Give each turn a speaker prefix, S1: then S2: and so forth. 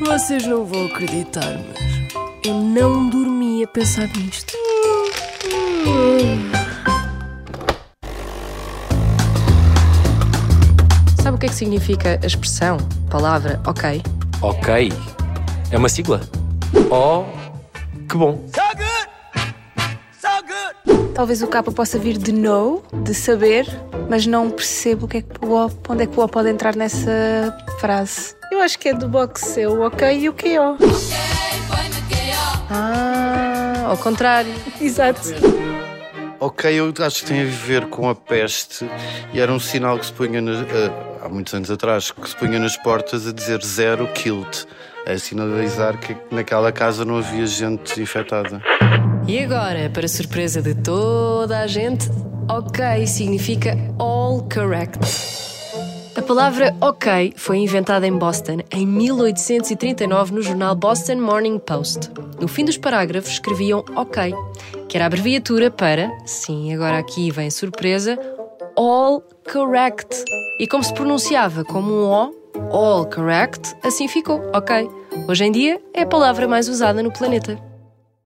S1: Vocês não vão acreditar, mas eu não dormi a pensar nisto. Sabe o que é que significa a expressão, palavra ok?
S2: Ok. É uma sigla? Oh, que bom.
S3: Talvez o capa possa vir de know, de saber, mas não percebo o que é que o O, onde é que o O pode entrar nessa frase. Eu acho que é do boxe, o ok e o QO.
S1: Ah, ao contrário.
S3: Exato.
S4: Ok, eu acho que tem a ver com a peste e era um sinal que se punha na- eh, há muitos anos atrás, que se punha nas portas a dizer zero killed, a sinalizar que naquela casa não havia gente infectada.
S1: E agora, para surpresa de toda a gente, ok significa all correct. A palavra ok foi inventada em Boston em 1839 no jornal Boston Morning Post. No fim dos parágrafos escreviam ok, que era a abreviatura para, sim, agora aqui vem surpresa, all correct. E como se pronunciava como um O, all correct, assim ficou, ok. Hoje em dia é a palavra mais usada no planeta.